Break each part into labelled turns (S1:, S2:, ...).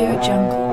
S1: Audio Jungle.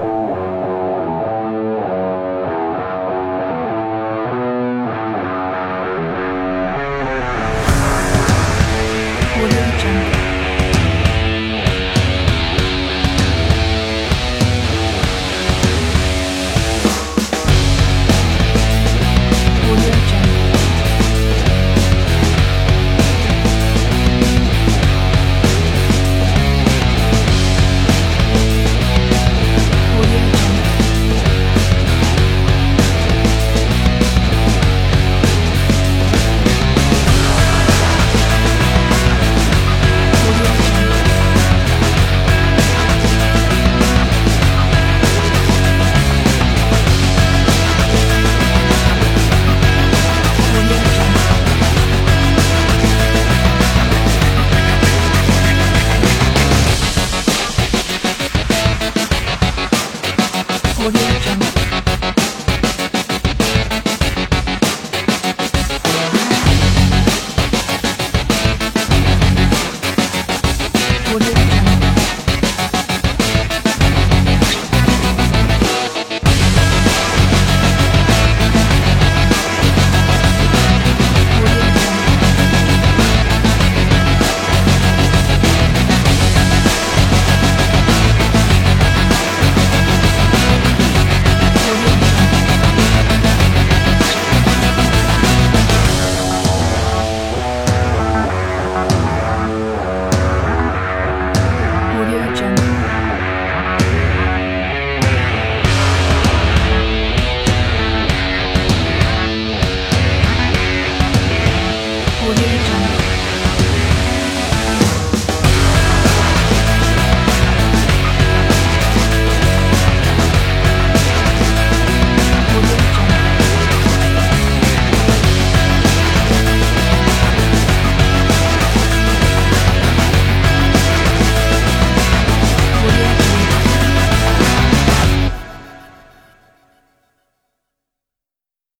S1: over here.